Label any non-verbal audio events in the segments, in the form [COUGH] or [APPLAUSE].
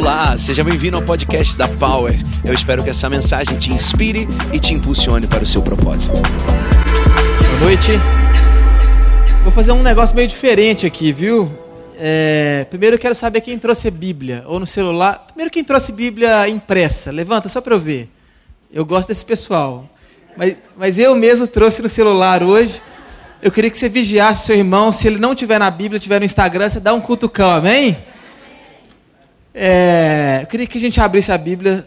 Olá, seja bem-vindo ao podcast da Power. Eu espero que essa mensagem te inspire e te impulsione para o seu propósito. Boa noite. Vou fazer um negócio meio diferente aqui, viu? É, primeiro eu quero saber quem trouxe a Bíblia, ou no celular. Primeiro quem trouxe Bíblia impressa. Levanta, só para eu ver. Eu gosto desse pessoal. Mas, mas eu mesmo trouxe no celular hoje. Eu queria que você vigiasse seu irmão. Se ele não tiver na Bíblia, tiver no Instagram, você dá um cutucão, amém? É, eu queria que a gente abrisse a Bíblia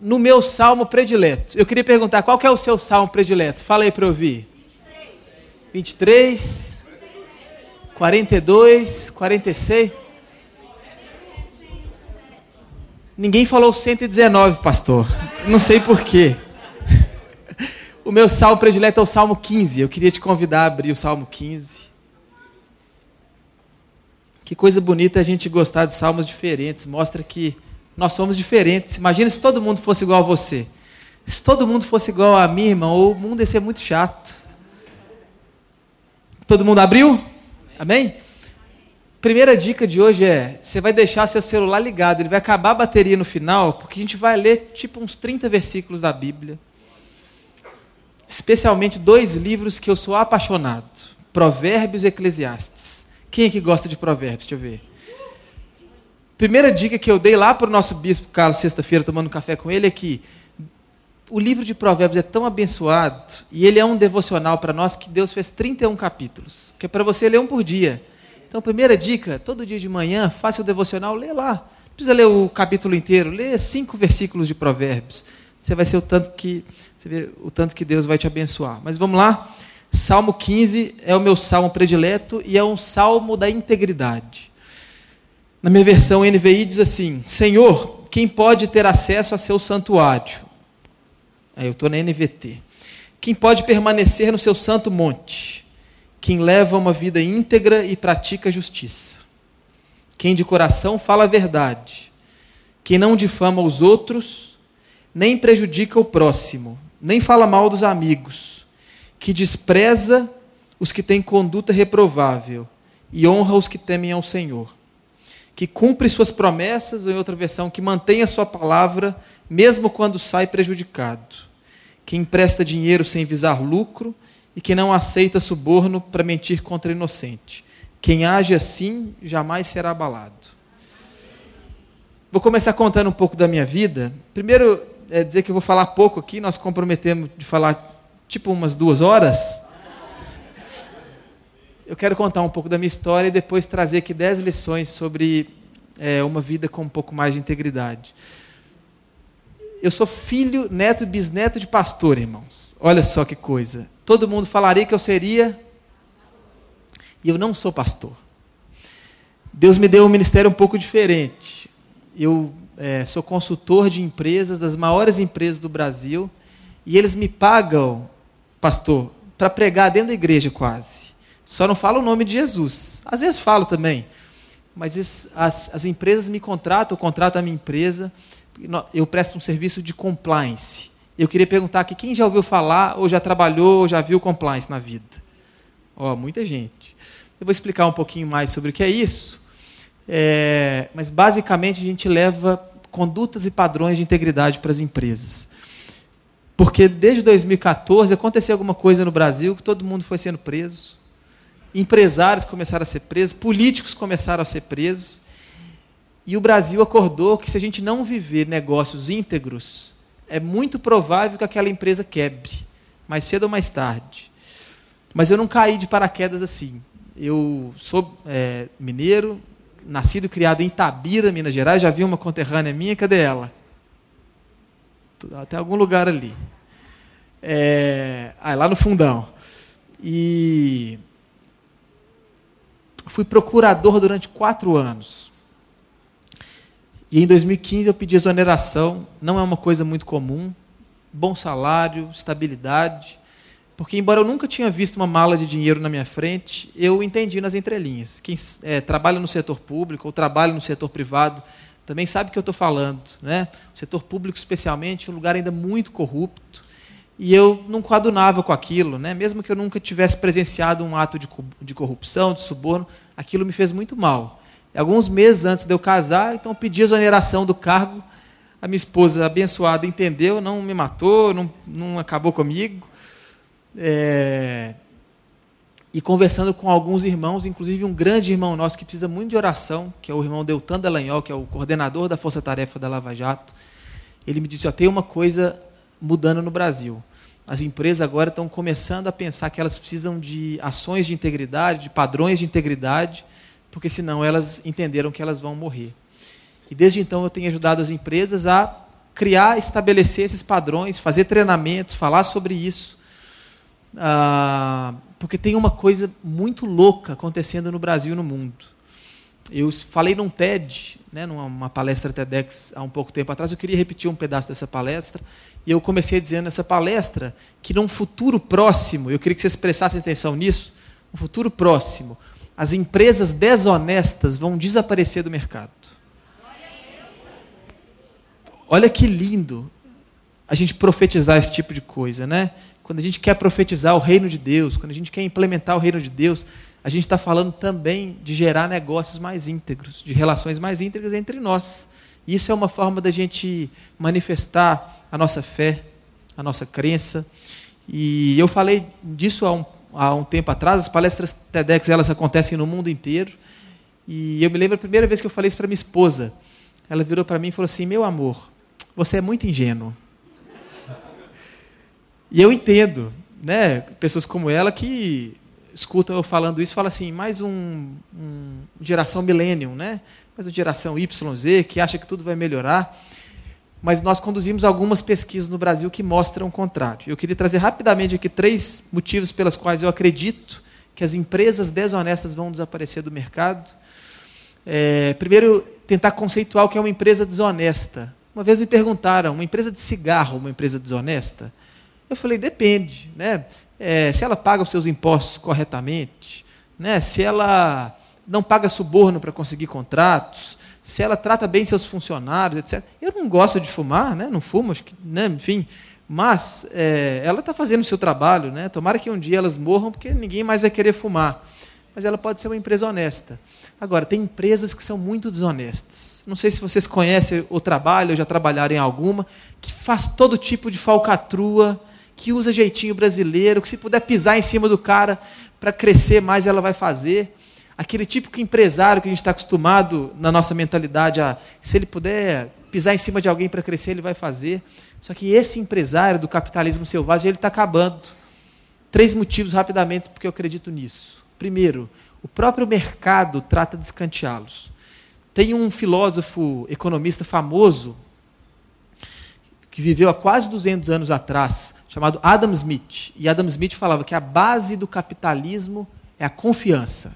no meu salmo predileto. Eu queria perguntar, qual que é o seu salmo predileto? Fala aí para eu ouvir. 23, 42, 46. Ninguém falou 119, pastor. Não sei porquê. [LAUGHS] O meu salmo predileto é o Salmo 15. Eu queria te convidar a abrir o Salmo 15. Que coisa bonita a gente gostar de salmos diferentes. Mostra que nós somos diferentes. Imagina se todo mundo fosse igual a você. Se todo mundo fosse igual a minha irmã, o mundo ia ser muito chato. Todo mundo abriu? Amém? Primeira dica de hoje é: você vai deixar seu celular ligado, ele vai acabar a bateria no final, porque a gente vai ler tipo uns 30 versículos da Bíblia. Especialmente dois livros que eu sou apaixonado: Provérbios e Eclesiastes. Quem é que gosta de Provérbios? Deixa eu ver. Primeira dica que eu dei lá para o nosso bispo Carlos, sexta-feira, tomando café com ele, é que o livro de Provérbios é tão abençoado e ele é um devocional para nós que Deus fez 31 capítulos, que é para você ler um por dia. Então, primeira dica: todo dia de manhã, faça o devocional, lê lá. Não precisa ler o capítulo inteiro, lê cinco versículos de Provérbios. Você vai ser o tanto que você vê o tanto que Deus vai te abençoar. Mas vamos lá. Salmo 15 é o meu salmo predileto e é um salmo da integridade. Na minha versão NVI diz assim: Senhor, quem pode ter acesso a seu santuário? Aí eu estou na NVT. Quem pode permanecer no seu santo monte? Quem leva uma vida íntegra e pratica justiça. Quem de coração fala a verdade. Quem não difama os outros, nem prejudica o próximo nem fala mal dos amigos, que despreza os que têm conduta reprovável e honra os que temem ao Senhor, que cumpre suas promessas, ou em outra versão, que mantém a sua palavra, mesmo quando sai prejudicado, que empresta dinheiro sem visar lucro e que não aceita suborno para mentir contra inocente. Quem age assim jamais será abalado. Vou começar contando um pouco da minha vida. Primeiro, é dizer que eu vou falar pouco aqui, nós comprometemos de falar tipo umas duas horas. Eu quero contar um pouco da minha história e depois trazer aqui dez lições sobre é, uma vida com um pouco mais de integridade. Eu sou filho, neto e bisneto de pastor, irmãos. Olha só que coisa. Todo mundo falaria que eu seria. E eu não sou pastor. Deus me deu um ministério um pouco diferente. Eu é, sou consultor de empresas, das maiores empresas do Brasil, e eles me pagam, pastor, para pregar dentro da igreja quase. Só não falo o nome de Jesus. Às vezes falo também. Mas as, as empresas me contratam, eu contrato a minha empresa, eu presto um serviço de compliance. Eu queria perguntar aqui, quem já ouviu falar, ou já trabalhou, ou já viu compliance na vida? Ó, muita gente. Eu vou explicar um pouquinho mais sobre o que é isso. É, mas basicamente a gente leva condutas e padrões de integridade para as empresas. Porque desde 2014 aconteceu alguma coisa no Brasil que todo mundo foi sendo preso. Empresários começaram a ser presos, políticos começaram a ser presos. E o Brasil acordou que se a gente não viver negócios íntegros, é muito provável que aquela empresa quebre, mais cedo ou mais tarde. Mas eu não caí de paraquedas assim. Eu sou é, mineiro, nascido e criado em Itabira, Minas Gerais, já vi uma conterrânea minha, cadê ela? Até algum lugar ali. É, ah, lá no fundão. E fui procurador durante quatro anos. E em 2015 eu pedi exoneração, não é uma coisa muito comum. Bom salário, estabilidade. Porque, embora eu nunca tinha visto uma mala de dinheiro na minha frente, eu entendi nas entrelinhas. Quem é, trabalha no setor público ou trabalha no setor privado também sabe o que eu estou falando. Né? O setor público, especialmente, é um lugar ainda muito corrupto. E eu não coadunava com aquilo. Né? Mesmo que eu nunca tivesse presenciado um ato de, de corrupção, de suborno, aquilo me fez muito mal. Alguns meses antes de eu casar, então eu pedi a exoneração do cargo. A minha esposa abençoada entendeu, não me matou, não, não acabou comigo. É... E conversando com alguns irmãos, inclusive um grande irmão nosso que precisa muito de oração, que é o irmão Deltan Dallagnol, que é o coordenador da Força Tarefa da Lava Jato. Ele me disse: ó, tem uma coisa mudando no Brasil. As empresas agora estão começando a pensar que elas precisam de ações de integridade, de padrões de integridade, porque senão elas entenderam que elas vão morrer. E desde então eu tenho ajudado as empresas a criar, estabelecer esses padrões, fazer treinamentos, falar sobre isso. Ah, porque tem uma coisa muito louca acontecendo no Brasil e no mundo. Eu falei num TED, né, numa palestra TEDx há um pouco tempo atrás, eu queria repetir um pedaço dessa palestra, e eu comecei dizendo nessa palestra que num futuro próximo, eu queria que vocês prestassem atenção nisso, no futuro próximo, as empresas desonestas vão desaparecer do mercado. Olha que lindo a gente profetizar esse tipo de coisa, né? Quando a gente quer profetizar o reino de Deus, quando a gente quer implementar o reino de Deus, a gente está falando também de gerar negócios mais íntegros, de relações mais íntegras entre nós. Isso é uma forma da gente manifestar a nossa fé, a nossa crença. E eu falei disso há um, há um tempo atrás. As palestras TEDx elas acontecem no mundo inteiro. E eu me lembro a primeira vez que eu falei isso para minha esposa. Ela virou para mim e falou assim: Meu amor, você é muito ingênuo. E eu entendo, né? Pessoas como ela que escutam eu falando isso, falam assim: mais um, um geração millennium, né? mas a geração YZ, que acha que tudo vai melhorar. Mas nós conduzimos algumas pesquisas no Brasil que mostram o contrário. Eu queria trazer rapidamente aqui três motivos pelos quais eu acredito que as empresas desonestas vão desaparecer do mercado. É, primeiro, tentar conceituar o que é uma empresa desonesta. Uma vez me perguntaram, uma empresa de cigarro, uma empresa desonesta? Eu falei, depende. Né? É, se ela paga os seus impostos corretamente, né? se ela não paga suborno para conseguir contratos, se ela trata bem seus funcionários, etc. Eu não gosto de fumar, né? não fumo, acho que, né? enfim, mas é, ela está fazendo o seu trabalho. Né? Tomara que um dia elas morram, porque ninguém mais vai querer fumar. Mas ela pode ser uma empresa honesta. Agora, tem empresas que são muito desonestas. Não sei se vocês conhecem o trabalho, ou já trabalharam em alguma, que faz todo tipo de falcatrua, que usa jeitinho brasileiro, que se puder pisar em cima do cara para crescer mais, ela vai fazer aquele típico empresário que a gente está acostumado na nossa mentalidade a, se ele puder pisar em cima de alguém para crescer, ele vai fazer. Só que esse empresário do capitalismo selvagem, ele está acabando. Três motivos rapidamente porque eu acredito nisso. Primeiro, o próprio mercado trata de escanteá-los. Tem um filósofo economista famoso que viveu há quase 200 anos atrás, chamado Adam Smith. E Adam Smith falava que a base do capitalismo é a confiança.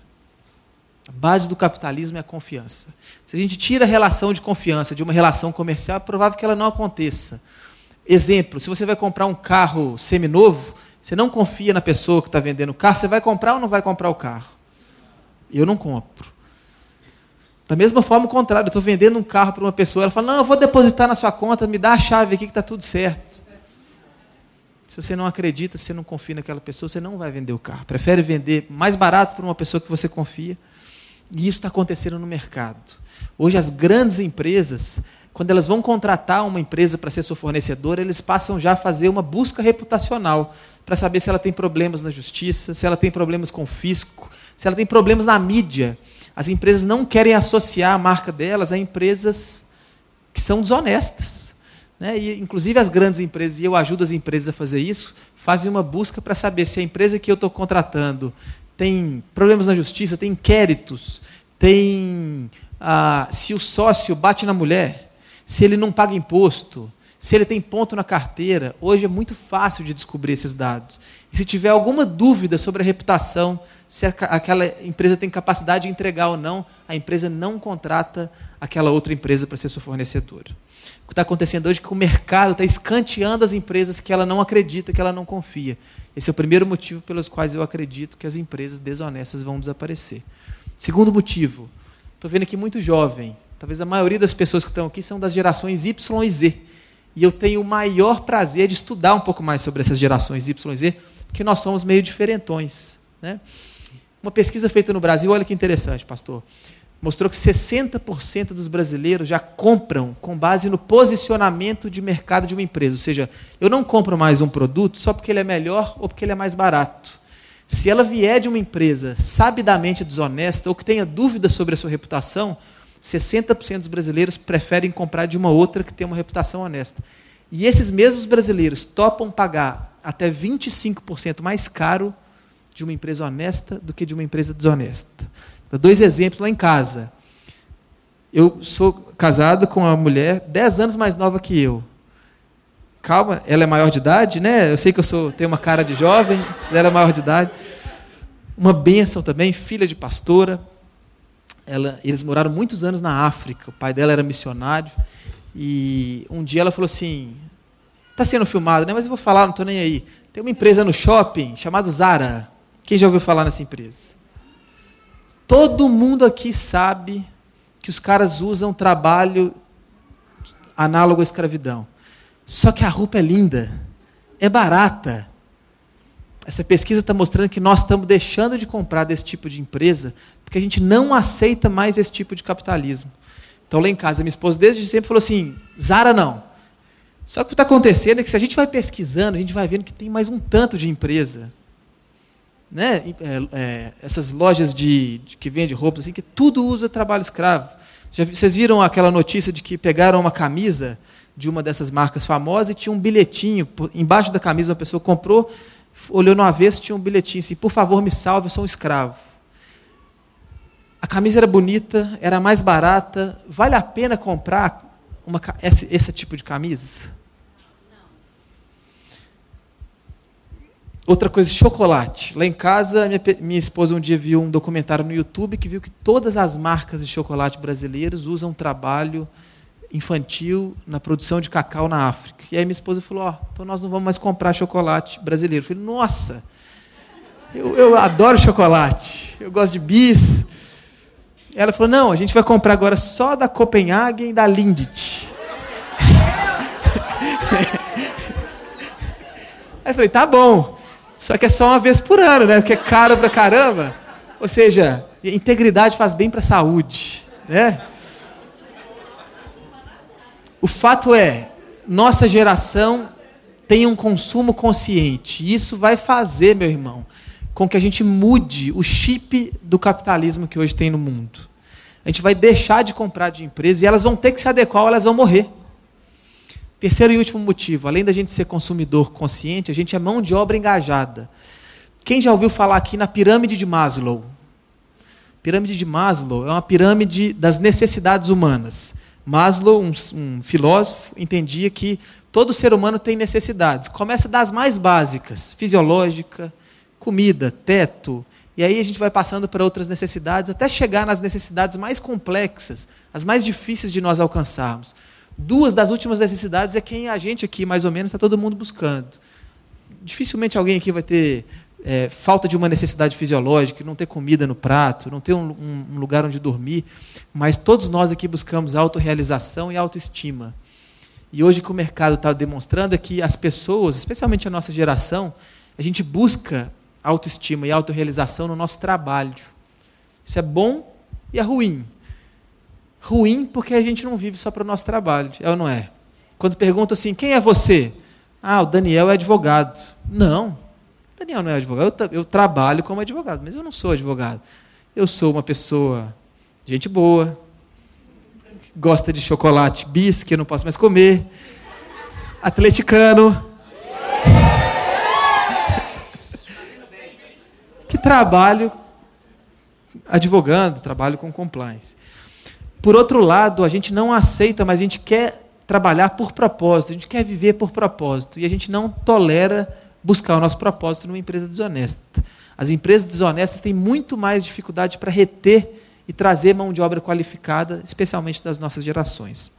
A base do capitalismo é a confiança. Se a gente tira a relação de confiança de uma relação comercial, é provável que ela não aconteça. Exemplo: se você vai comprar um carro seminovo, você não confia na pessoa que está vendendo o carro, você vai comprar ou não vai comprar o carro? Eu não compro. Da mesma forma, o contrário, eu estou vendendo um carro para uma pessoa, ela fala, não, eu vou depositar na sua conta, me dá a chave aqui que está tudo certo. Se você não acredita, se você não confia naquela pessoa, você não vai vender o carro. Prefere vender mais barato para uma pessoa que você confia e isso está acontecendo no mercado. Hoje, as grandes empresas, quando elas vão contratar uma empresa para ser sua fornecedora, eles passam já a fazer uma busca reputacional para saber se ela tem problemas na justiça, se ela tem problemas com o fisco, se ela tem problemas na mídia. As empresas não querem associar a marca delas a empresas que são desonestas. Né? E, inclusive as grandes empresas, e eu ajudo as empresas a fazer isso, fazem uma busca para saber se a empresa que eu estou contratando tem problemas na justiça, tem inquéritos, tem ah, se o sócio bate na mulher, se ele não paga imposto, se ele tem ponto na carteira. Hoje é muito fácil de descobrir esses dados. E se tiver alguma dúvida sobre a reputação, se aquela empresa tem capacidade de entregar ou não, a empresa não contrata aquela outra empresa para ser sua fornecedora. O que está acontecendo hoje é que o mercado está escanteando as empresas que ela não acredita, que ela não confia. Esse é o primeiro motivo pelos quais eu acredito que as empresas desonestas vão desaparecer. Segundo motivo, estou vendo aqui muito jovem. Talvez a maioria das pessoas que estão aqui são das gerações Y e Z. E eu tenho o maior prazer de estudar um pouco mais sobre essas gerações Y e Z, porque nós somos meio diferentões. Né? Uma pesquisa feita no Brasil, olha que interessante, pastor. Mostrou que 60% dos brasileiros já compram com base no posicionamento de mercado de uma empresa. Ou seja, eu não compro mais um produto só porque ele é melhor ou porque ele é mais barato. Se ela vier de uma empresa sabidamente desonesta ou que tenha dúvidas sobre a sua reputação, 60% dos brasileiros preferem comprar de uma outra que tem uma reputação honesta. E esses mesmos brasileiros topam pagar até 25% mais caro de uma empresa honesta do que de uma empresa desonesta. Dois exemplos lá em casa. Eu sou casado com uma mulher 10 anos mais nova que eu. Calma, ela é maior de idade, né? Eu sei que eu sou, tenho uma cara de jovem, ela é maior de idade. Uma bênção também, filha de pastora. Ela, eles moraram muitos anos na África. O pai dela era missionário. E um dia ela falou assim: está sendo filmado, né? Mas eu vou falar, não estou nem aí. Tem uma empresa no shopping chamada Zara. Quem já ouviu falar nessa empresa? Todo mundo aqui sabe que os caras usam trabalho análogo à escravidão. Só que a roupa é linda, é barata. Essa pesquisa está mostrando que nós estamos deixando de comprar desse tipo de empresa porque a gente não aceita mais esse tipo de capitalismo. Então, lá em casa, minha esposa desde sempre falou assim: Zara não. Só que o que está acontecendo é que se a gente vai pesquisando, a gente vai vendo que tem mais um tanto de empresa. Né? É, é, essas lojas de, de, que vendem roupas, assim, que tudo usa trabalho escravo. Já, vocês viram aquela notícia de que pegaram uma camisa de uma dessas marcas famosas e tinha um bilhetinho embaixo da camisa, uma pessoa comprou, olhou no avesso, tinha um bilhetinho assim: por favor, me salve, eu sou um escravo. A camisa era bonita, era mais barata. Vale a pena comprar uma, esse, esse tipo de camisa? Outra coisa, chocolate. Lá em casa, minha, minha, esposa um dia viu um documentário no YouTube que viu que todas as marcas de chocolate brasileiros usam trabalho infantil na produção de cacau na África. E aí minha esposa falou: Ó, oh, então nós não vamos mais comprar chocolate brasileiro. Eu falei: Nossa, eu, eu adoro chocolate, eu gosto de bis. Ela falou: Não, a gente vai comprar agora só da Copenhagen e da Lindt. [LAUGHS] Aí eu falei: Tá bom, só que é só uma vez por ano, né? Porque é caro pra caramba. Ou seja, integridade faz bem para a saúde, né? O fato é, nossa geração tem um consumo consciente. Isso vai fazer, meu irmão, com que a gente mude o chip do capitalismo que hoje tem no mundo. A gente vai deixar de comprar de empresas e elas vão ter que se adequar ou elas vão morrer. Terceiro e último motivo, além da gente ser consumidor consciente, a gente é mão de obra engajada. Quem já ouviu falar aqui na pirâmide de Maslow? Pirâmide de Maslow é uma pirâmide das necessidades humanas. Maslow, um, um filósofo, entendia que todo ser humano tem necessidades. Começa das mais básicas, fisiológica, comida, teto, e aí a gente vai passando para outras necessidades até chegar nas necessidades mais complexas, as mais difíceis de nós alcançarmos. Duas das últimas necessidades é quem a gente aqui, mais ou menos, está todo mundo buscando. Dificilmente alguém aqui vai ter é, falta de uma necessidade fisiológica, não ter comida no prato, não ter um, um lugar onde dormir, mas todos nós aqui buscamos autorrealização e autoestima. E hoje o que o mercado está demonstrando é que as pessoas, especialmente a nossa geração, a gente busca autoestima e autorrealização no nosso trabalho. Isso é bom e é ruim. Ruim porque a gente não vive só para o nosso trabalho, é ou não é? Quando perguntam assim, quem é você? Ah, o Daniel é advogado. Não, Daniel não é advogado. Eu, eu trabalho como advogado, mas eu não sou advogado. Eu sou uma pessoa, gente boa, gosta de chocolate bis, que eu não posso mais comer, atleticano, [LAUGHS] que trabalho advogando, trabalho com compliance. Por outro lado, a gente não aceita, mas a gente quer trabalhar por propósito, a gente quer viver por propósito. E a gente não tolera buscar o nosso propósito numa empresa desonesta. As empresas desonestas têm muito mais dificuldade para reter e trazer mão de obra qualificada, especialmente das nossas gerações.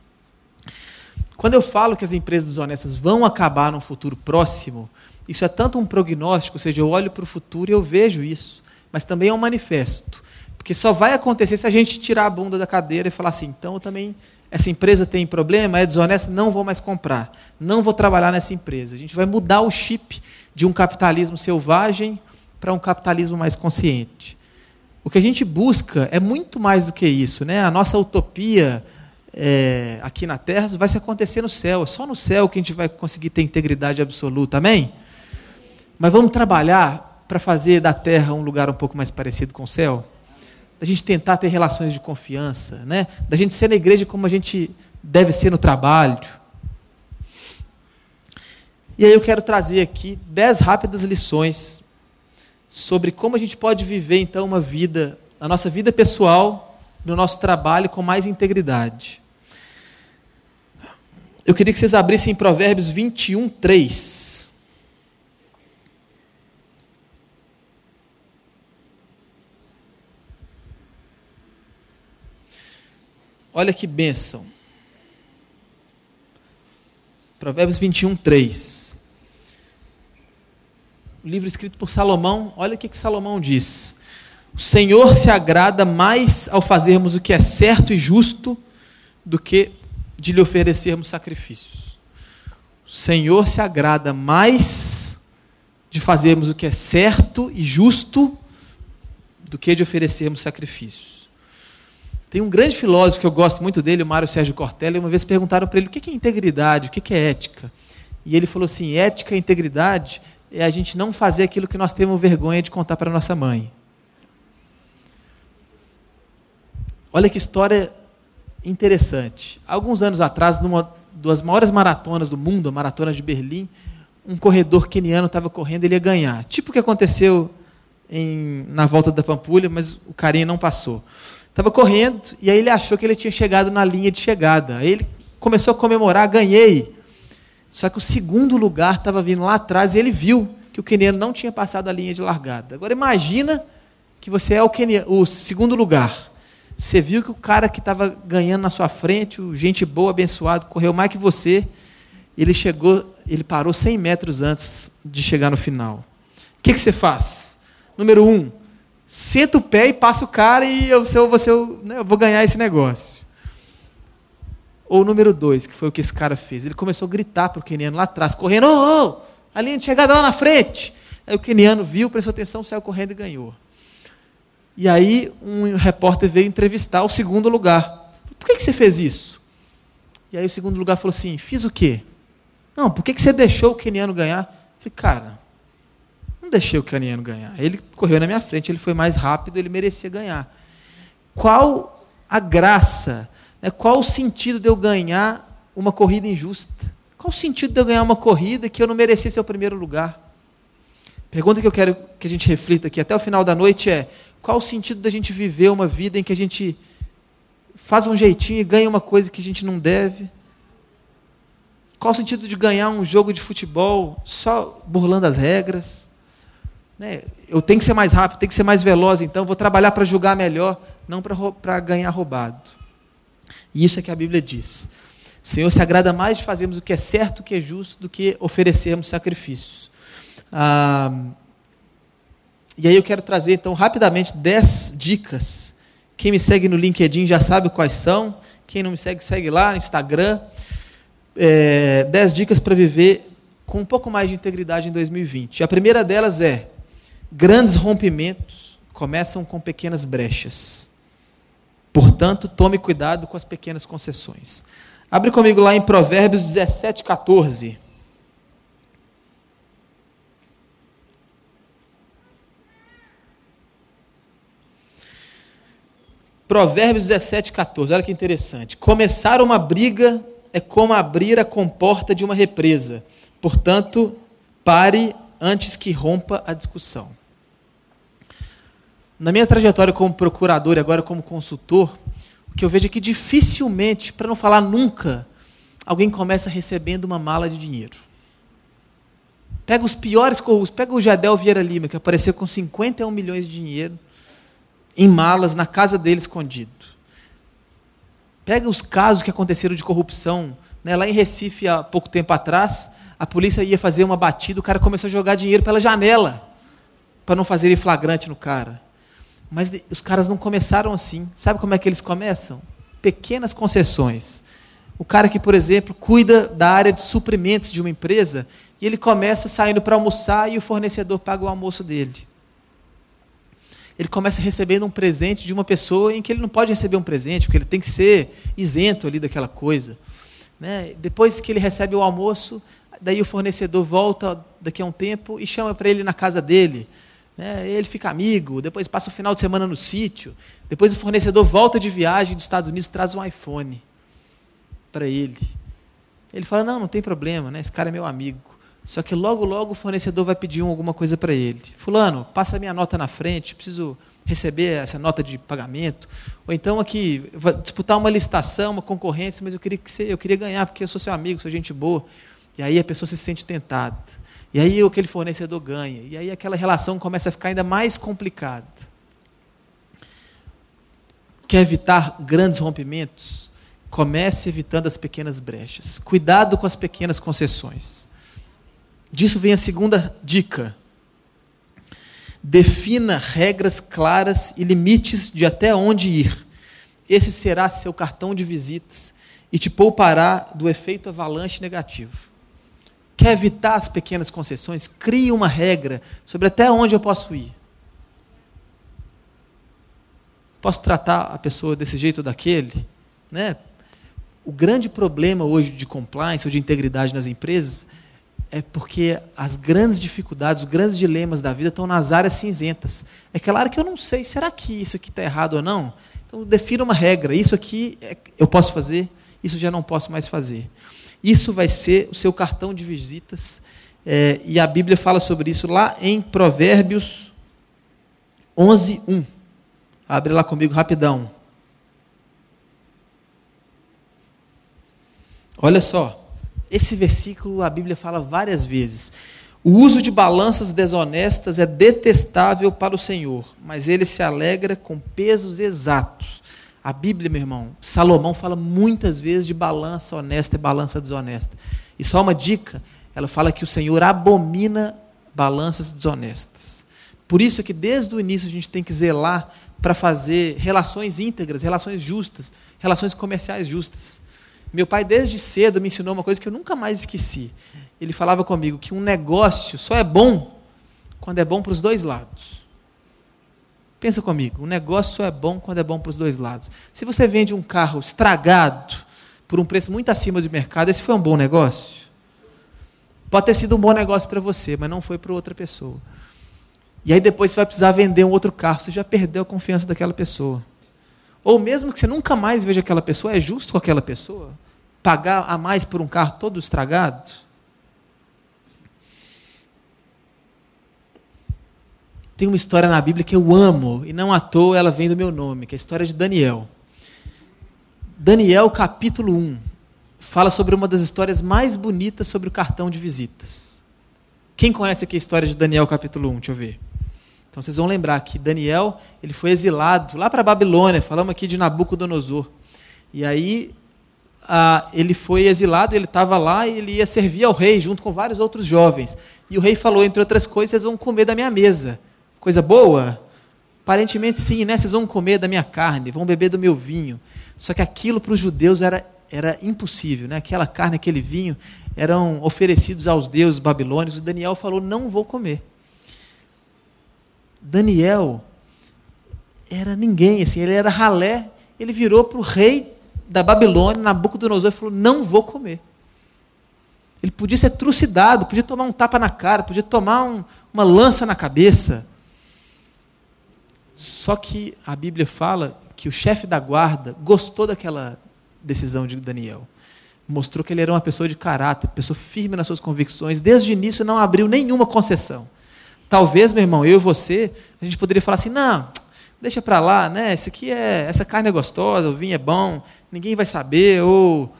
Quando eu falo que as empresas desonestas vão acabar no futuro próximo, isso é tanto um prognóstico, ou seja, eu olho para o futuro e eu vejo isso, mas também é um manifesto. Porque só vai acontecer se a gente tirar a bunda da cadeira e falar assim, então eu também, essa empresa tem problema, é desonesta, não vou mais comprar, não vou trabalhar nessa empresa. A gente vai mudar o chip de um capitalismo selvagem para um capitalismo mais consciente. O que a gente busca é muito mais do que isso. Né? A nossa utopia é, aqui na Terra vai se acontecer no céu. É só no céu que a gente vai conseguir ter integridade absoluta. Amém? Mas vamos trabalhar para fazer da Terra um lugar um pouco mais parecido com o céu? Da gente tentar ter relações de confiança, né? da gente ser na igreja como a gente deve ser no trabalho. E aí eu quero trazer aqui dez rápidas lições sobre como a gente pode viver então uma vida, a nossa vida pessoal, no nosso trabalho com mais integridade. Eu queria que vocês abrissem em Provérbios 21, 3. Olha que bênção. Provérbios 21, 3. O livro escrito por Salomão, olha o que, que Salomão diz. O Senhor se agrada mais ao fazermos o que é certo e justo do que de lhe oferecermos sacrifícios. O Senhor se agrada mais de fazermos o que é certo e justo do que de oferecermos sacrifícios. Tem um grande filósofo que eu gosto muito dele, o Mário Sérgio Cortella, e uma vez perguntaram para ele o que é integridade, o que é ética. E ele falou assim: ética e integridade é a gente não fazer aquilo que nós temos vergonha de contar para nossa mãe. Olha que história interessante. Alguns anos atrás, numa das maiores maratonas do mundo, a maratona de Berlim, um corredor queniano estava correndo, ele ia ganhar. Tipo o que aconteceu em, na volta da Pampulha, mas o carinha não passou. Estava correndo e aí ele achou que ele tinha chegado na linha de chegada. Aí ele começou a comemorar, ganhei. Só que o segundo lugar estava vindo lá atrás e ele viu que o queniano não tinha passado a linha de largada. Agora imagina que você é o, queniano, o segundo lugar. Você viu que o cara que estava ganhando na sua frente, o gente boa, abençoado, correu mais que você. Ele chegou, ele parou 100 metros antes de chegar no final. O que, que você faz? Número um, senta o pé e passa o cara e eu, eu, você, eu, né, eu vou ganhar esse negócio. Ou número dois, que foi o que esse cara fez. Ele começou a gritar para o queniano lá atrás, correndo, ô, oh, oh, a linha de chegada lá na frente. Aí o queniano viu, prestou atenção, saiu correndo e ganhou. E aí um repórter veio entrevistar o segundo lugar. Por que, que você fez isso? E aí o segundo lugar falou assim: fiz o quê? Não, por que, que você deixou o keniano ganhar? Eu falei, cara, não deixei o keniano ganhar. Ele correu na minha frente, ele foi mais rápido, ele merecia ganhar. Qual a graça? Né? Qual o sentido de eu ganhar uma corrida injusta? Qual o sentido de eu ganhar uma corrida que eu não merecia ser o primeiro lugar? Pergunta que eu quero que a gente reflita aqui até o final da noite é: qual o sentido da gente viver uma vida em que a gente faz um jeitinho e ganha uma coisa que a gente não deve? Qual o sentido de ganhar um jogo de futebol só burlando as regras? Né? Eu tenho que ser mais rápido, tenho que ser mais veloz, então vou trabalhar para julgar melhor, não para ganhar roubado. E isso é que a Bíblia diz. O Senhor se agrada mais de fazermos o que é certo, o que é justo, do que oferecermos sacrifícios. Ah, e aí eu quero trazer, então, rapidamente, 10 dicas. Quem me segue no LinkedIn já sabe quais são. Quem não me segue, segue lá no Instagram. É, 10 dicas para viver com um pouco mais de integridade em 2020. A primeira delas é: grandes rompimentos começam com pequenas brechas. Portanto, tome cuidado com as pequenas concessões. Abre comigo lá em Provérbios 17, 14. Provérbios 17, 14. Olha que interessante. Começar uma briga é como abrir a comporta de uma represa. Portanto, pare antes que rompa a discussão. Na minha trajetória como procurador e agora como consultor, o que eu vejo é que dificilmente, para não falar nunca, alguém começa recebendo uma mala de dinheiro. Pega os piores corruptos, pega o Jadel Vieira Lima, que apareceu com 51 milhões de dinheiro, em malas na casa dele escondido. Pega os casos que aconteceram de corrupção. Né? Lá em Recife, há pouco tempo atrás, a polícia ia fazer uma batida, o cara começou a jogar dinheiro pela janela, para não fazer flagrante no cara. Mas os caras não começaram assim. Sabe como é que eles começam? Pequenas concessões. O cara que, por exemplo, cuida da área de suprimentos de uma empresa, e ele começa saindo para almoçar e o fornecedor paga o almoço dele. ele começa recebendo um presente de uma pessoa em que ele não pode receber um presente, porque ele tem que ser isento ali daquela coisa. Né? Depois que ele recebe o almoço, daí o fornecedor volta daqui a um tempo e chama para ele na casa dele. Né? Ele fica amigo, depois passa o final de semana no sítio. Depois o fornecedor volta de viagem dos Estados Unidos traz um iPhone para ele. Ele fala: Não, não tem problema, né? esse cara é meu amigo. Só que logo, logo o fornecedor vai pedir alguma coisa para ele. Fulano, passa a minha nota na frente, preciso receber essa nota de pagamento. Ou então aqui, disputar uma licitação, uma concorrência, mas eu queria, que você, eu queria ganhar porque eu sou seu amigo, sou gente boa. E aí a pessoa se sente tentada. E aí aquele fornecedor ganha. E aí aquela relação começa a ficar ainda mais complicada. Quer evitar grandes rompimentos? Comece evitando as pequenas brechas. Cuidado com as pequenas concessões. Disso vem a segunda dica. Defina regras claras e limites de até onde ir. Esse será seu cartão de visitas e te poupará do efeito avalanche negativo. Quer evitar as pequenas concessões? Crie uma regra sobre até onde eu posso ir. Posso tratar a pessoa desse jeito ou daquele? Né? O grande problema hoje de compliance ou de integridade nas empresas é porque as grandes dificuldades, os grandes dilemas da vida estão nas áreas cinzentas. É claro que eu não sei, será que isso aqui está errado ou não? Então, defina uma regra. Isso aqui é, eu posso fazer, isso já não posso mais fazer. Isso vai ser o seu cartão de visitas. É, e a Bíblia fala sobre isso lá em Provérbios 11, 1. Abre lá comigo rapidão. Olha só. Esse versículo a Bíblia fala várias vezes. O uso de balanças desonestas é detestável para o Senhor, mas ele se alegra com pesos exatos. A Bíblia, meu irmão, Salomão fala muitas vezes de balança honesta e balança desonesta. E só uma dica, ela fala que o Senhor abomina balanças desonestas. Por isso é que desde o início a gente tem que zelar para fazer relações íntegras, relações justas, relações comerciais justas. Meu pai, desde cedo, me ensinou uma coisa que eu nunca mais esqueci. Ele falava comigo que um negócio só é bom quando é bom para os dois lados. Pensa comigo, um negócio é bom quando é bom para os dois lados. Se você vende um carro estragado por um preço muito acima do mercado, esse foi um bom negócio? Pode ter sido um bom negócio para você, mas não foi para outra pessoa. E aí depois você vai precisar vender um outro carro, você já perdeu a confiança daquela pessoa. Ou mesmo que você nunca mais veja aquela pessoa, é justo com aquela pessoa? Pagar a mais por um carro todo estragado? Tem uma história na Bíblia que eu amo, e não à toa ela vem do meu nome, que é a história de Daniel. Daniel, capítulo 1, fala sobre uma das histórias mais bonitas sobre o cartão de visitas. Quem conhece aqui a história de Daniel, capítulo 1? Deixa eu ver. Então vocês vão lembrar que Daniel ele foi exilado lá para a Babilônia, falamos aqui de Nabucodonosor. E aí ah, ele foi exilado, ele estava lá e ele ia servir ao rei junto com vários outros jovens. E o rei falou, entre outras coisas, vocês vão comer da minha mesa. Coisa boa? Aparentemente sim, né? Vocês vão comer da minha carne, vão beber do meu vinho. Só que aquilo para os judeus era, era impossível, né? Aquela carne, aquele vinho eram oferecidos aos deuses babilônicos. E Daniel falou: não vou comer. Daniel era ninguém, assim, ele era ralé. Ele virou para o rei da Babilônia, Nabucodonosor, e falou: Não vou comer. Ele podia ser trucidado, podia tomar um tapa na cara, podia tomar um, uma lança na cabeça. Só que a Bíblia fala que o chefe da guarda gostou daquela decisão de Daniel. Mostrou que ele era uma pessoa de caráter, pessoa firme nas suas convicções. Desde o início não abriu nenhuma concessão. Talvez, meu irmão, eu e você, a gente poderia falar assim: não, deixa para lá, né? Esse aqui é, essa carne é gostosa, o vinho é bom, ninguém vai saber, ou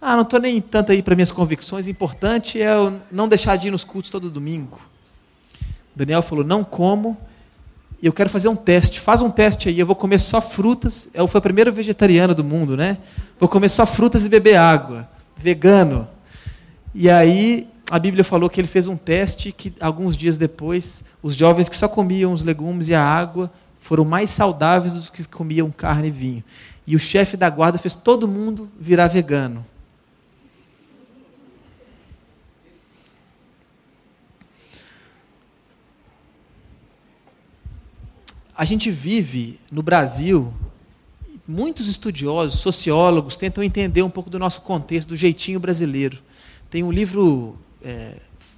ah, não estou nem tanto aí para minhas convicções, o importante é eu não deixar de ir nos cultos todo domingo. Daniel falou: não como, e eu quero fazer um teste. Faz um teste aí, eu vou comer só frutas. Eu fui o primeiro vegetariano do mundo, né? Vou comer só frutas e beber água, vegano. E aí a Bíblia falou que ele fez um teste que alguns dias depois, os jovens que só comiam os legumes e a água foram mais saudáveis dos que comiam carne e vinho. E o chefe da guarda fez todo mundo virar vegano. A gente vive no Brasil, muitos estudiosos, sociólogos, tentam entender um pouco do nosso contexto, do jeitinho brasileiro. Tem um livro é,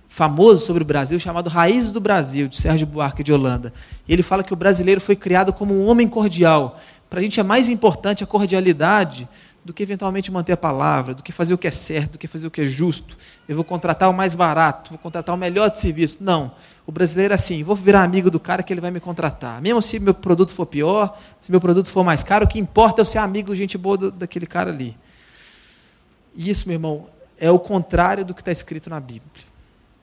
famoso sobre o Brasil chamado Raízes do Brasil, de Sérgio Buarque de Holanda. Ele fala que o brasileiro foi criado como um homem cordial. Para a gente é mais importante a cordialidade do que eventualmente manter a palavra, do que fazer o que é certo, do que fazer o que é justo. Eu vou contratar o mais barato, vou contratar o melhor de serviço. Não. O brasileiro é assim, vou virar amigo do cara que ele vai me contratar. Mesmo se meu produto for pior, se meu produto for mais caro, o que importa é eu ser amigo, gente boa do, daquele cara ali. E isso, meu irmão, é o contrário do que está escrito na Bíblia.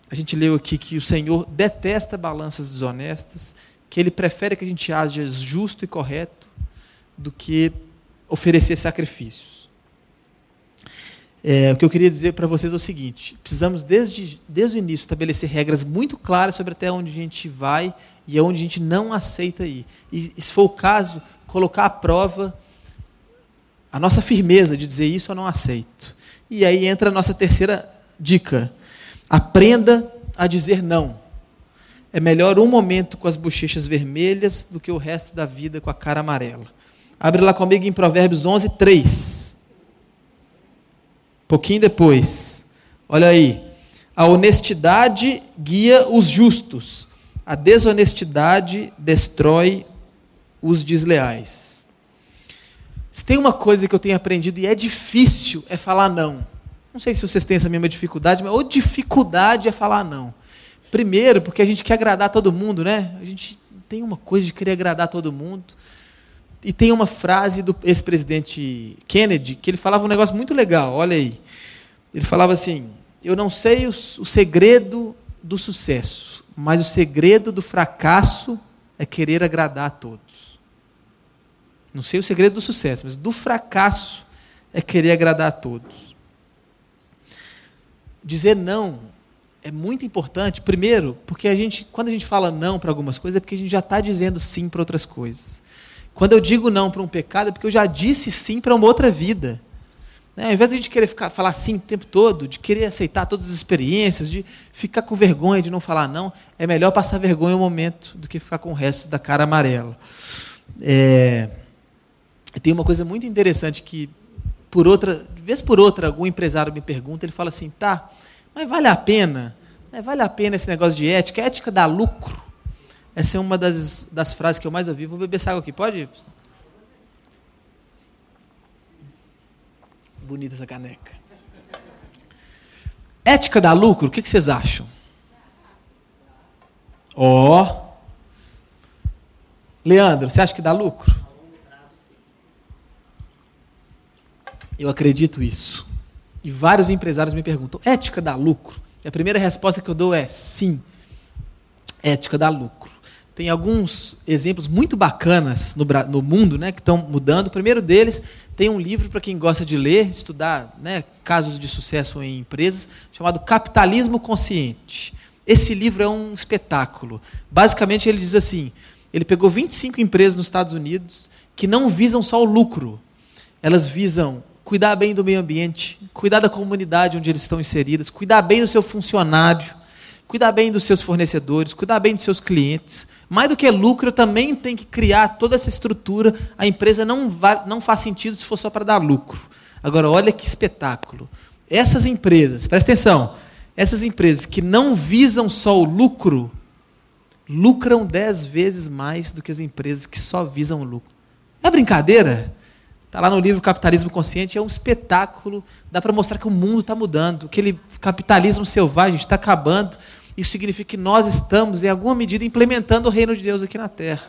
A gente leu aqui que o Senhor detesta balanças desonestas, que ele prefere que a gente haja justo e correto do que oferecer sacrifícios. É, o que eu queria dizer para vocês é o seguinte: precisamos, desde, desde o início, estabelecer regras muito claras sobre até onde a gente vai e aonde a gente não aceita ir. E, se for o caso, colocar à prova a nossa firmeza de dizer isso eu não aceito. E aí entra a nossa terceira dica: aprenda a dizer não. É melhor um momento com as bochechas vermelhas do que o resto da vida com a cara amarela. Abre lá comigo em Provérbios 11, 3. Pouquinho depois. Olha aí. A honestidade guia os justos, a desonestidade destrói os desleais. Se tem uma coisa que eu tenho aprendido e é difícil, é falar não. Não sei se vocês têm essa mesma dificuldade, mas ou dificuldade é falar não. Primeiro, porque a gente quer agradar todo mundo, né? A gente tem uma coisa de querer agradar todo mundo. E tem uma frase do ex-presidente Kennedy que ele falava um negócio muito legal, olha aí. Ele falava assim: Eu não sei o, o segredo do sucesso, mas o segredo do fracasso é querer agradar a todos. Não sei o segredo do sucesso, mas do fracasso é querer agradar a todos. Dizer não é muito importante, primeiro, porque a gente, quando a gente fala não para algumas coisas, é porque a gente já está dizendo sim para outras coisas. Quando eu digo não para um pecado, é porque eu já disse sim para uma outra vida. Né? Ao invés de a gente querer ficar, falar sim o tempo todo, de querer aceitar todas as experiências, de ficar com vergonha de não falar não, é melhor passar vergonha um momento do que ficar com o resto da cara amarela. É, tem uma coisa muito interessante que, por outra, de vez por outra, algum empresário me pergunta, ele fala assim, tá, mas vale a pena? Né? Vale a pena esse negócio de ética? A ética dá lucro? Essa é uma das, das frases que eu mais ouvi. Vou beber essa água aqui, pode? Bonita essa caneca. Ética dá lucro? O que, que vocês acham? Ó. Oh. Leandro, você acha que dá lucro? Eu acredito isso. E vários empresários me perguntam: ética dá lucro? E a primeira resposta que eu dou é sim. Ética dá lucro. Tem alguns exemplos muito bacanas no, no mundo né, que estão mudando. O primeiro deles tem um livro para quem gosta de ler, estudar né, casos de sucesso em empresas, chamado Capitalismo Consciente. Esse livro é um espetáculo. Basicamente, ele diz assim: ele pegou 25 empresas nos Estados Unidos que não visam só o lucro, elas visam cuidar bem do meio ambiente, cuidar da comunidade onde eles estão inseridas, cuidar bem do seu funcionário, cuidar bem dos seus fornecedores, cuidar bem dos seus clientes, mais do que lucro, também tem que criar toda essa estrutura. A empresa não, vai, não faz sentido se for só para dar lucro. Agora, olha que espetáculo. Essas empresas, presta atenção, essas empresas que não visam só o lucro, lucram dez vezes mais do que as empresas que só visam o lucro. É brincadeira? Está lá no livro Capitalismo Consciente, é um espetáculo, dá para mostrar que o mundo está mudando, aquele capitalismo selvagem está acabando, isso significa que nós estamos, em alguma medida, implementando o reino de Deus aqui na terra.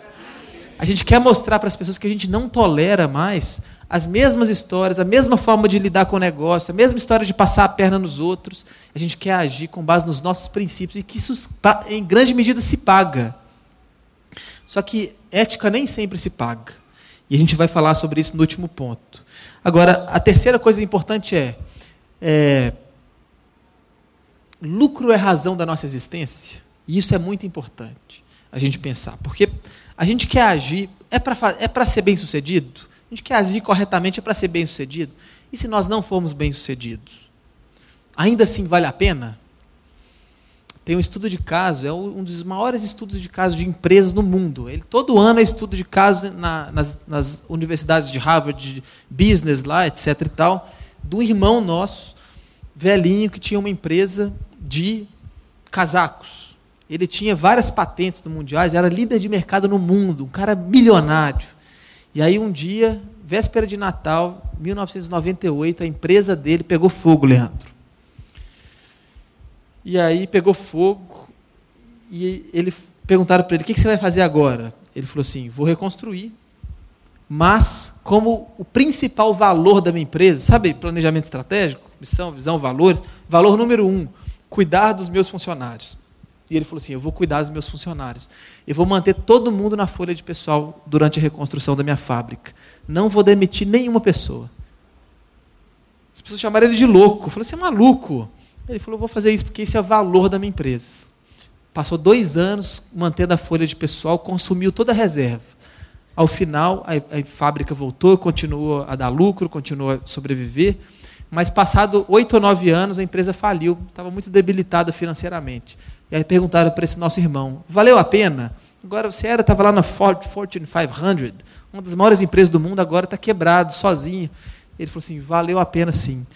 A gente quer mostrar para as pessoas que a gente não tolera mais as mesmas histórias, a mesma forma de lidar com o negócio, a mesma história de passar a perna nos outros. A gente quer agir com base nos nossos princípios e que isso, em grande medida, se paga. Só que ética nem sempre se paga. E a gente vai falar sobre isso no último ponto. Agora, a terceira coisa importante é, é lucro é razão da nossa existência? E isso é muito importante a gente pensar, porque a gente quer agir, é para é ser bem sucedido? A gente quer agir corretamente, é para ser bem sucedido? E se nós não formos bem sucedidos? Ainda assim vale a pena? tem um estudo de caso, é um dos maiores estudos de caso de empresas no mundo. Ele todo ano é estudo de caso na, nas, nas, universidades de Harvard, de business lá, etc. e tal, do irmão nosso, velhinho, que tinha uma empresa de casacos. Ele tinha várias patentes no mundiais, era líder de mercado no mundo, um cara milionário. E aí um dia, véspera de Natal, 1998, a empresa dele pegou fogo, Leandro. E aí pegou fogo e ele perguntaram para ele: "O que você vai fazer agora?" Ele falou assim: "Vou reconstruir, mas como o principal valor da minha empresa, sabe, planejamento estratégico, missão, visão, valores, valor número um, cuidar dos meus funcionários. E ele falou assim: Eu vou cuidar dos meus funcionários. Eu vou manter todo mundo na folha de pessoal durante a reconstrução da minha fábrica. Não vou demitir nenhuma pessoa. As pessoas chamaram ele de louco. Eu falei: Você é maluco? Ele falou: Vou fazer isso porque esse é o valor da minha empresa. Passou dois anos mantendo a folha de pessoal, consumiu toda a reserva. Ao final, a, a fábrica voltou, continuou a dar lucro, continuou a sobreviver. Mas passado oito ou nove anos, a empresa faliu, estava muito debilitada financeiramente. E aí perguntaram para esse nosso irmão: valeu a pena? Agora você era, estava lá na Fortune 500, uma das maiores empresas do mundo, agora está quebrado, sozinho. Ele falou assim: valeu a pena sim,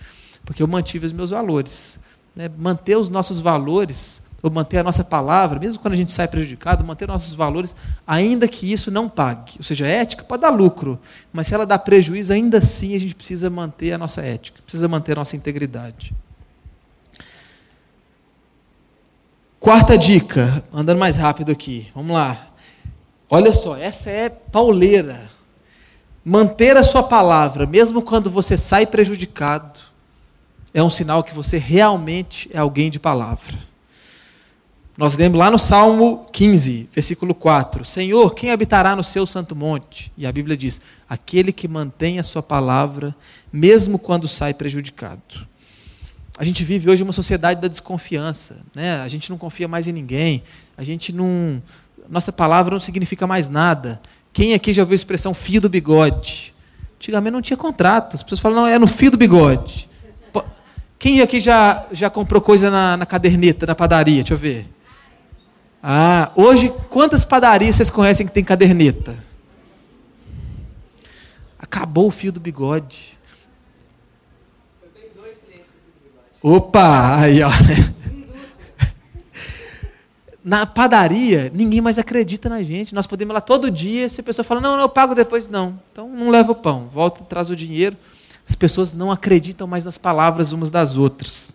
porque eu mantive os meus valores. Né? Manter os nossos valores, ou manter a nossa palavra, mesmo quando a gente sai prejudicado, manter nossos valores, ainda que isso não pague. Ou seja, a ética pode dar lucro, mas se ela dá prejuízo, ainda assim a gente precisa manter a nossa ética, precisa manter a nossa integridade. Quarta dica, andando mais rápido aqui, vamos lá. Olha só, essa é pauleira. Manter a sua palavra, mesmo quando você sai prejudicado, é um sinal que você realmente é alguém de palavra. Nós lemos lá no Salmo 15, versículo 4: Senhor, quem habitará no seu santo monte? E a Bíblia diz: aquele que mantém a sua palavra, mesmo quando sai prejudicado. A gente vive hoje uma sociedade da desconfiança, né? A gente não confia mais em ninguém, a gente não, nossa palavra não significa mais nada. Quem aqui já ouviu a expressão fio do bigode? Antigamente não tinha contrato, as pessoas falam não é no fio do bigode. Quem aqui já já comprou coisa na, na caderneta, na padaria? Deixa eu ver. Ah, hoje quantas padarias vocês conhecem que tem caderneta? Acabou o fio do bigode. Opa, aí ó. [LAUGHS] Na padaria, ninguém mais acredita na gente. Nós podemos ir lá todo dia, se a pessoa fala, não, não, eu pago depois, não. Então não leva o pão, volta e traz o dinheiro. As pessoas não acreditam mais nas palavras umas das outras.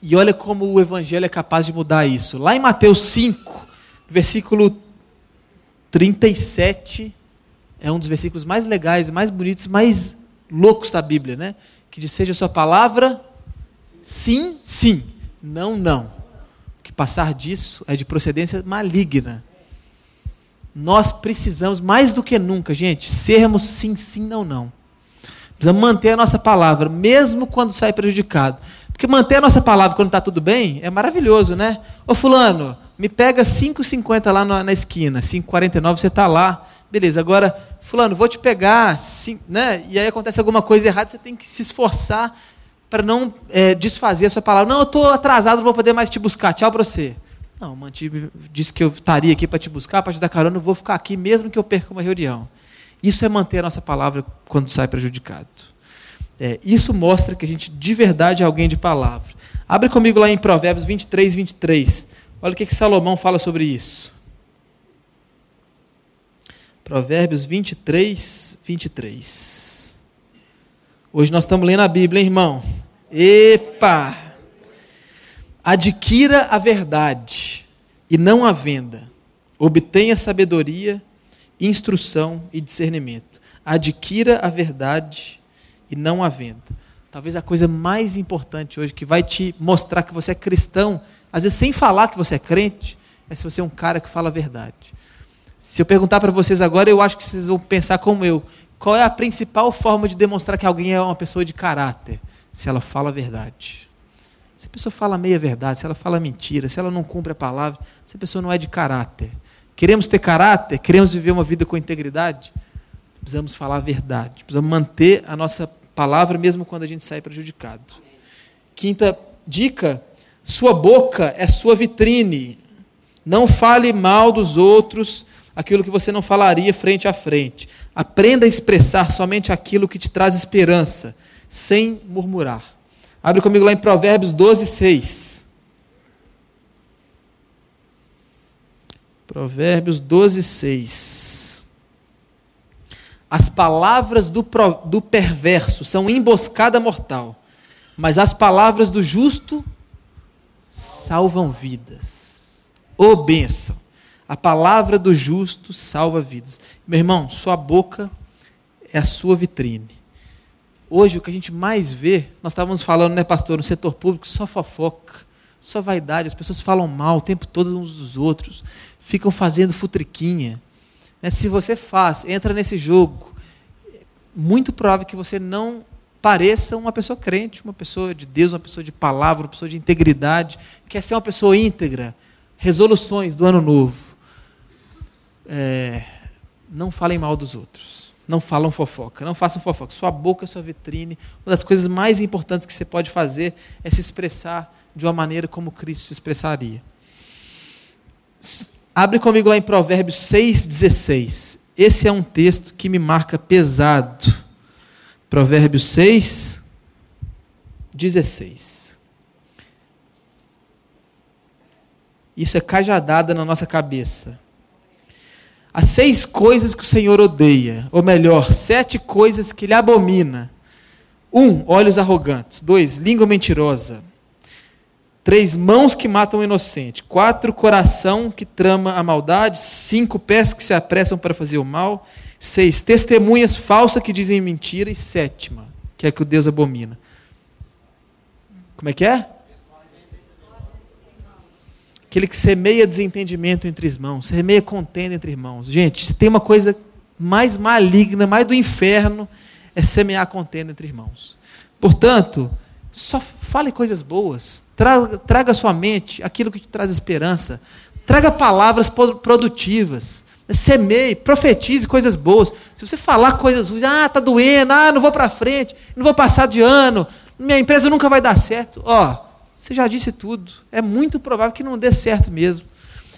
E olha como o Evangelho é capaz de mudar isso. Lá em Mateus 5, versículo 37, é um dos versículos mais legais, mais bonitos, mais loucos da Bíblia, né? que diz: seja a sua palavra sim, sim, não, não. Que passar disso é de procedência maligna. Nós precisamos, mais do que nunca, gente, sermos sim, sim, não, não. Precisamos manter a nossa palavra, mesmo quando sai prejudicado. Porque manter a nossa palavra quando está tudo bem é maravilhoso, né? Ô fulano, me pega 5,50 lá na, na esquina, 5,49 você está lá. Beleza, agora, fulano, vou te pegar, né? E aí acontece alguma coisa errada, você tem que se esforçar para não é, desfazer a sua palavra. Não, eu estou atrasado, não vou poder mais te buscar. Tchau para você. Não, mantive, disse que eu estaria aqui para te buscar, para te dar carona, eu vou ficar aqui mesmo que eu perca uma reunião. Isso é manter a nossa palavra quando sai prejudicado. É, isso mostra que a gente de verdade é alguém de palavra. Abre comigo lá em Provérbios 23, 23. Olha o que, que Salomão fala sobre isso. Provérbios 23, 23. Hoje nós estamos lendo a Bíblia, hein, irmão? Epa! Adquira a verdade e não a venda. Obtenha sabedoria, instrução e discernimento. Adquira a verdade e não a venda. Talvez a coisa mais importante hoje que vai te mostrar que você é cristão, às vezes sem falar que você é crente, é se você é um cara que fala a verdade. Se eu perguntar para vocês agora, eu acho que vocês vão pensar como eu. Qual é a principal forma de demonstrar que alguém é uma pessoa de caráter? Se ela fala a verdade. Se a pessoa fala meia verdade, se ela fala mentira, se ela não cumpre a palavra, se a pessoa não é de caráter. Queremos ter caráter? Queremos viver uma vida com integridade? Precisamos falar a verdade. Precisamos manter a nossa palavra mesmo quando a gente sai prejudicado. Quinta dica Sua boca é sua vitrine. Não fale mal dos outros, aquilo que você não falaria frente a frente. Aprenda a expressar somente aquilo que te traz esperança, sem murmurar. Abre comigo lá em Provérbios 12, 6. Provérbios 12, 6. As palavras do, do perverso são emboscada mortal, mas as palavras do justo salvam vidas. Ô oh, bênção! A palavra do justo salva vidas. Meu irmão, sua boca é a sua vitrine. Hoje, o que a gente mais vê, nós estávamos falando, né, pastor, no setor público, só fofoca, só vaidade. As pessoas falam mal o tempo todo uns dos outros, ficam fazendo futriquinha. Né, se você faz, entra nesse jogo, muito provável que você não pareça uma pessoa crente, uma pessoa de Deus, uma pessoa de palavra, uma pessoa de integridade, quer ser uma pessoa íntegra. Resoluções do ano novo. É, não falem mal dos outros. Não falam fofoca. Não façam fofoca. Sua boca é sua vitrine. Uma das coisas mais importantes que você pode fazer é se expressar de uma maneira como Cristo se expressaria. Abre comigo lá em Provérbios 6,16. Esse é um texto que me marca pesado Provérbios 6, 16. Isso é cajadada na nossa cabeça. Há seis coisas que o Senhor odeia, ou melhor, sete coisas que ele abomina. Um, olhos arrogantes. Dois, língua mentirosa. Três, mãos que matam o inocente. Quatro, coração que trama a maldade. Cinco, pés que se apressam para fazer o mal. Seis, testemunhas falsas que dizem mentira. E sétima, que é que o Deus abomina. Como é que é? Aquele que semeia desentendimento entre irmãos, semeia contenda entre irmãos. Gente, se tem uma coisa mais maligna, mais do inferno, é semear contenda entre irmãos. Portanto, só fale coisas boas, traga, traga à sua mente aquilo que te traz esperança, traga palavras produtivas. Semeie, profetize coisas boas. Se você falar coisas ruins, ah, tá doendo, ah, não vou para frente, não vou passar de ano, minha empresa nunca vai dar certo. Ó, você já disse tudo. É muito provável que não dê certo mesmo.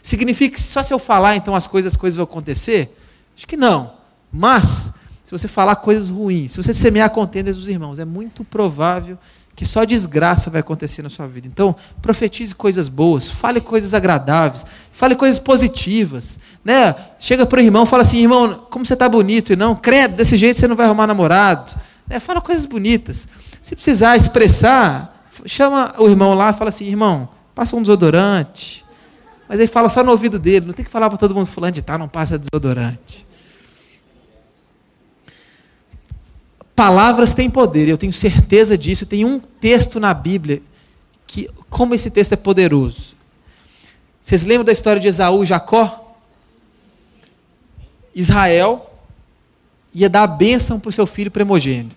Significa que só se eu falar, então as coisas, as coisas vão acontecer? Acho que não. Mas, se você falar coisas ruins, se você semear contenda dos irmãos, é muito provável que só desgraça vai acontecer na sua vida. Então, profetize coisas boas, fale coisas agradáveis, fale coisas positivas. Né? Chega para o irmão fala assim, irmão, como você está bonito, e não, credo, desse jeito você não vai arrumar namorado. Né? Fala coisas bonitas. Se precisar expressar, chama o irmão lá fala assim, irmão, passa um desodorante. Mas aí fala só no ouvido dele, não tem que falar para todo mundo, fulano de tal, não passa desodorante. Palavras têm poder, eu tenho certeza disso. Tem um texto na Bíblia que, como esse texto é poderoso. Vocês lembram da história de Esaú e Jacó? Israel ia dar a bênção para o seu filho primogênito.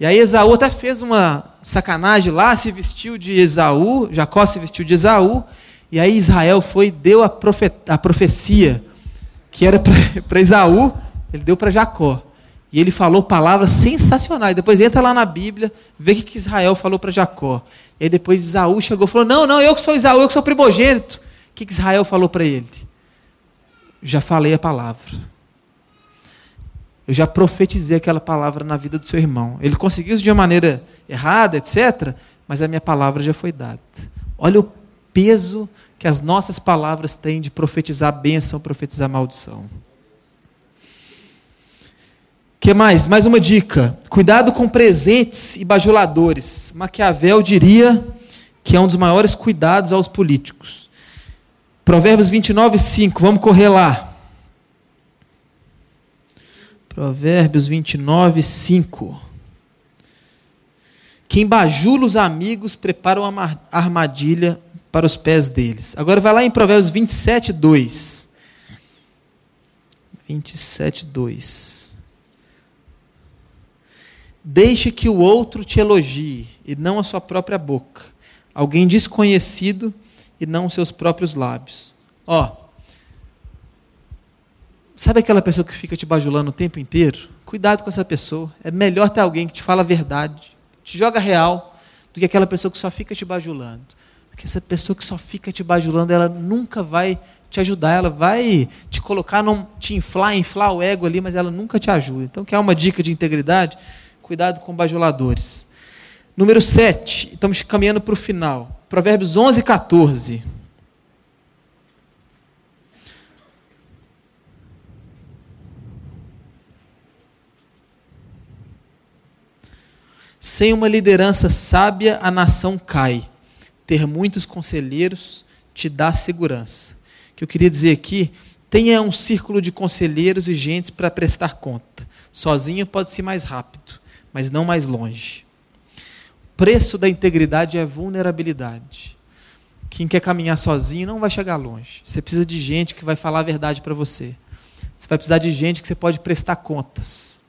E aí Esaú até fez uma sacanagem lá, se vestiu de Esaú, Jacó se vestiu de Esaú, e aí Israel foi e deu a, profe a profecia que era para [LAUGHS] Esaú, ele deu para Jacó. E ele falou palavras sensacionais. Depois entra lá na Bíblia, vê o que Israel falou para Jacó. E aí depois Isaú chegou e falou: Não, não, eu que sou Isaú, eu que sou primogênito. O que Israel falou para ele? Já falei a palavra. Eu já profetizei aquela palavra na vida do seu irmão. Ele conseguiu isso de uma maneira errada, etc. Mas a minha palavra já foi dada. Olha o peso que as nossas palavras têm de profetizar bênção, profetizar maldição que mais? Mais uma dica. Cuidado com presentes e bajuladores. Maquiavel diria que é um dos maiores cuidados aos políticos. Provérbios 29, 5. Vamos correr lá. Provérbios 29, 5. Quem bajula os amigos prepara uma armadilha para os pés deles. Agora vai lá em Provérbios 27, 2. 27, 2. Deixe que o outro te elogie, e não a sua própria boca. Alguém desconhecido e não os seus próprios lábios. Ó, sabe aquela pessoa que fica te bajulando o tempo inteiro? Cuidado com essa pessoa. É melhor ter alguém que te fala a verdade, te joga real, do que aquela pessoa que só fica te bajulando. Porque essa pessoa que só fica te bajulando, ela nunca vai te ajudar, ela vai te colocar, num, te inflar, inflar o ego ali, mas ela nunca te ajuda. Então, quer uma dica de integridade? Cuidado com bajuladores. Número 7, estamos caminhando para o final. Provérbios 11 e 14. Sem uma liderança sábia, a nação cai. Ter muitos conselheiros te dá segurança. O que eu queria dizer aqui, tenha um círculo de conselheiros e gentes para prestar conta. Sozinho pode ser mais rápido, mas não mais longe. O preço da integridade é vulnerabilidade. Quem quer caminhar sozinho não vai chegar longe. Você precisa de gente que vai falar a verdade para você. Você vai precisar de gente que você pode prestar contas.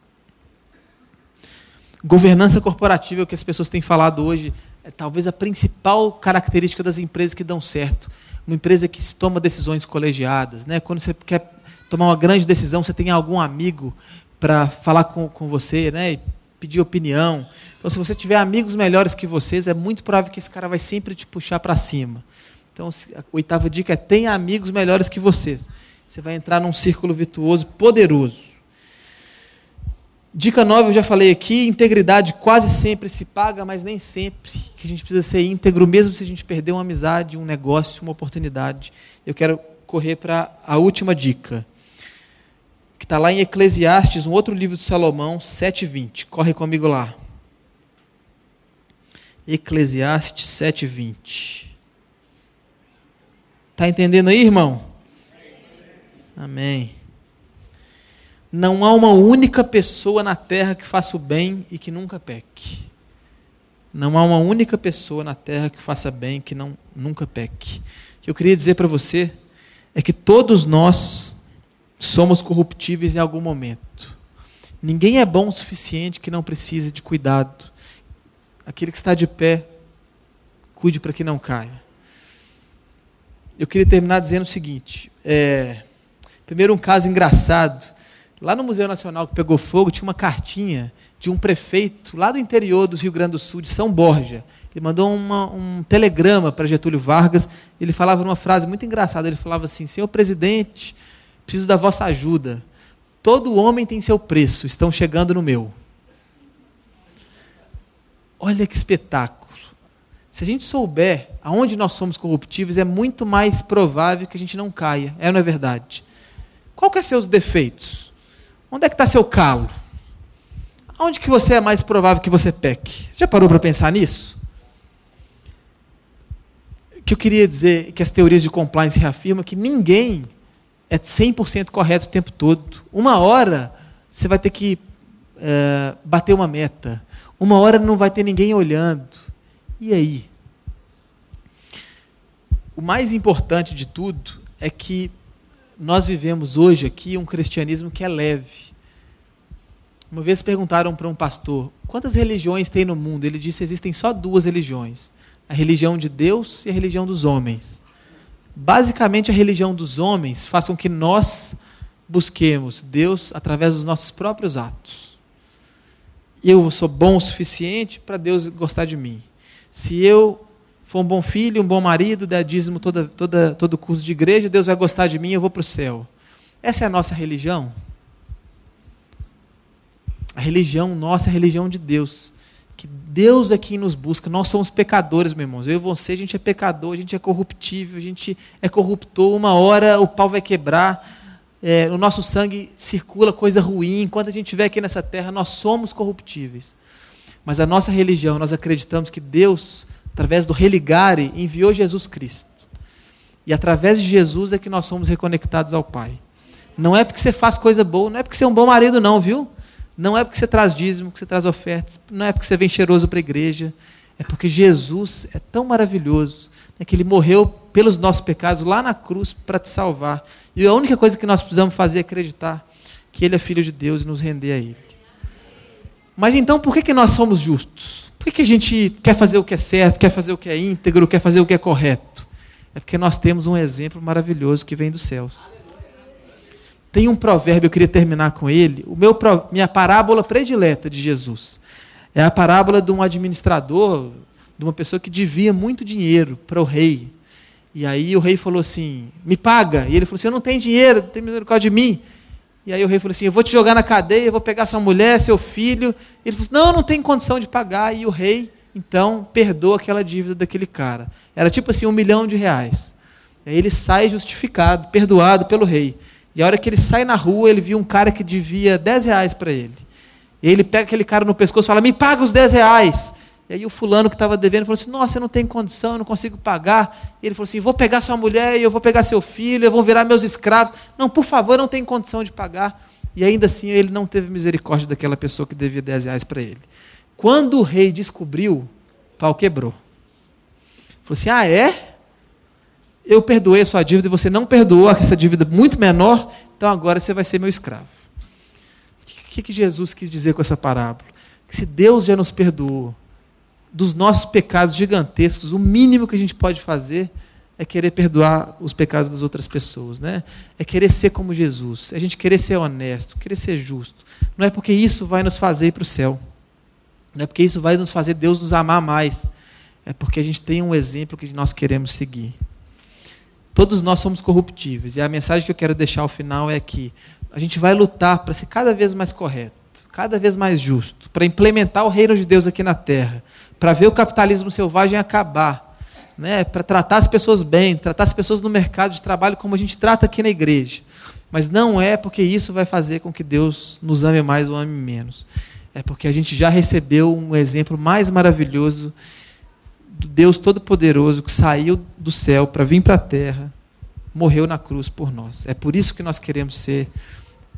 Governança corporativa, é o que as pessoas têm falado hoje, é talvez a principal característica das empresas que dão certo. Uma empresa que toma decisões colegiadas. Né? Quando você quer tomar uma grande decisão, você tem algum amigo para falar com, com você né? e pedir opinião. Então, se você tiver amigos melhores que vocês, é muito provável que esse cara vai sempre te puxar para cima. Então, a oitava dica é tenha amigos melhores que vocês. Você vai entrar num círculo virtuoso poderoso. Dica 9, eu já falei aqui, integridade quase sempre se paga, mas nem sempre que a gente precisa ser íntegro, mesmo se a gente perder uma amizade, um negócio, uma oportunidade. Eu quero correr para a última dica, que está lá em Eclesiastes, um outro livro de Salomão, 7,20. Corre comigo lá. Eclesiastes 7,20. Está entendendo aí, irmão? Amém. Não há uma única pessoa na terra que faça o bem e que nunca peque. Não há uma única pessoa na terra que faça bem e que não, nunca peque. O que eu queria dizer para você é que todos nós somos corruptíveis em algum momento. Ninguém é bom o suficiente que não precise de cuidado. Aquele que está de pé, cuide para que não caia. Eu queria terminar dizendo o seguinte: é, primeiro, um caso engraçado Lá no Museu Nacional que pegou fogo, tinha uma cartinha de um prefeito lá do interior do Rio Grande do Sul, de São Borja. Ele mandou uma, um telegrama para Getúlio Vargas. Ele falava uma frase muito engraçada. Ele falava assim: Senhor presidente, preciso da vossa ajuda. Todo homem tem seu preço, estão chegando no meu. Olha que espetáculo. Se a gente souber aonde nós somos corruptíveis, é muito mais provável que a gente não caia. É ou não é verdade? Qual que é seus defeitos? Onde é que está seu calo? Onde que você é mais provável que você peque? Já parou para pensar nisso? O que eu queria dizer que as teorias de compliance reafirmam que ninguém é 100% correto o tempo todo. Uma hora você vai ter que é, bater uma meta. Uma hora não vai ter ninguém olhando. E aí? O mais importante de tudo é que nós vivemos hoje aqui um cristianismo que é leve. Uma vez perguntaram para um pastor: quantas religiões tem no mundo? Ele disse: existem só duas religiões: a religião de Deus e a religião dos homens. Basicamente, a religião dos homens faz com que nós busquemos Deus através dos nossos próprios atos. Eu sou bom o suficiente para Deus gostar de mim. Se eu for um bom filho, um bom marido, der dízimo toda, toda, todo curso de igreja, Deus vai gostar de mim, eu vou para o céu. Essa é a nossa religião? A religião nossa é a religião de Deus. Que Deus é quem nos busca. Nós somos pecadores, meus irmãos. Eu e você, a gente é pecador, a gente é corruptível, a gente é corruptor. Uma hora o pau vai quebrar, é, o nosso sangue circula coisa ruim. Enquanto a gente estiver aqui nessa terra, nós somos corruptíveis. Mas a nossa religião, nós acreditamos que Deus através do religare, enviou Jesus Cristo. E através de Jesus é que nós somos reconectados ao Pai. Não é porque você faz coisa boa, não é porque você é um bom marido, não, viu? Não é porque você traz dízimo, que você traz ofertas, não é porque você vem cheiroso para a igreja. É porque Jesus é tão maravilhoso né, que ele morreu pelos nossos pecados lá na cruz para te salvar. E a única coisa que nós precisamos fazer é acreditar que ele é filho de Deus e nos render a ele. Mas então, por que, que nós somos justos? Por que, que a gente quer fazer o que é certo, quer fazer o que é íntegro, quer fazer o que é correto? É porque nós temos um exemplo maravilhoso que vem dos céus. Tem um provérbio, eu queria terminar com ele. O meu, minha parábola predileta de Jesus é a parábola de um administrador de uma pessoa que devia muito dinheiro para o rei. E aí o rei falou assim: me paga. E ele falou assim: eu não tenho dinheiro, tem misericórdia de mim. E aí o rei falou assim: eu vou te jogar na cadeia, eu vou pegar sua mulher, seu filho. E ele falou assim: não, não tem condição de pagar. E o rei, então, perdoa aquela dívida daquele cara. Era tipo assim, um milhão de reais. E aí ele sai justificado, perdoado pelo rei. E a hora que ele sai na rua, ele viu um cara que devia 10 reais para ele. E ele pega aquele cara no pescoço e fala: Me paga os 10 reais. E aí o fulano que estava devendo falou assim: Nossa, eu não tenho condição, eu não consigo pagar. E ele falou assim: Vou pegar sua mulher eu vou pegar seu filho, eu vou virar meus escravos. Não, por favor, eu não tenho condição de pagar. E ainda assim ele não teve misericórdia daquela pessoa que devia 10 reais para ele. Quando o rei descobriu, o pau quebrou. Falou assim: Ah, é? Eu perdoei a sua dívida e você não perdoou essa dívida muito menor, então agora você vai ser meu escravo. O que, que Jesus quis dizer com essa parábola? Que se Deus já nos perdoou, dos nossos pecados gigantescos, o mínimo que a gente pode fazer é querer perdoar os pecados das outras pessoas, né? É querer ser como Jesus, é a gente querer ser honesto, querer ser justo. Não é porque isso vai nos fazer ir para o céu. Não é porque isso vai nos fazer Deus nos amar mais. É porque a gente tem um exemplo que nós queremos seguir. Todos nós somos corruptíveis. E a mensagem que eu quero deixar ao final é que a gente vai lutar para ser cada vez mais correto, cada vez mais justo, para implementar o reino de Deus aqui na terra para ver o capitalismo selvagem acabar, né? para tratar as pessoas bem, tratar as pessoas no mercado de trabalho como a gente trata aqui na igreja. Mas não é porque isso vai fazer com que Deus nos ame mais ou ame menos. É porque a gente já recebeu um exemplo mais maravilhoso Deus Todo-Poderoso que saiu do céu para vir para a terra, morreu na cruz por nós. É por isso que nós queremos ser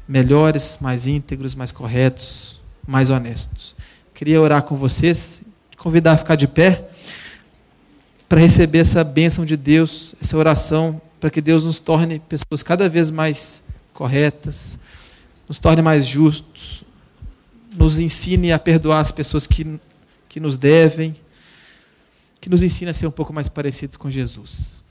melhores, mais íntegros, mais corretos, mais honestos. Queria orar com vocês convidar a ficar de pé para receber essa bênção de Deus, essa oração, para que Deus nos torne pessoas cada vez mais corretas, nos torne mais justos, nos ensine a perdoar as pessoas que, que nos devem, que nos ensine a ser um pouco mais parecidos com Jesus.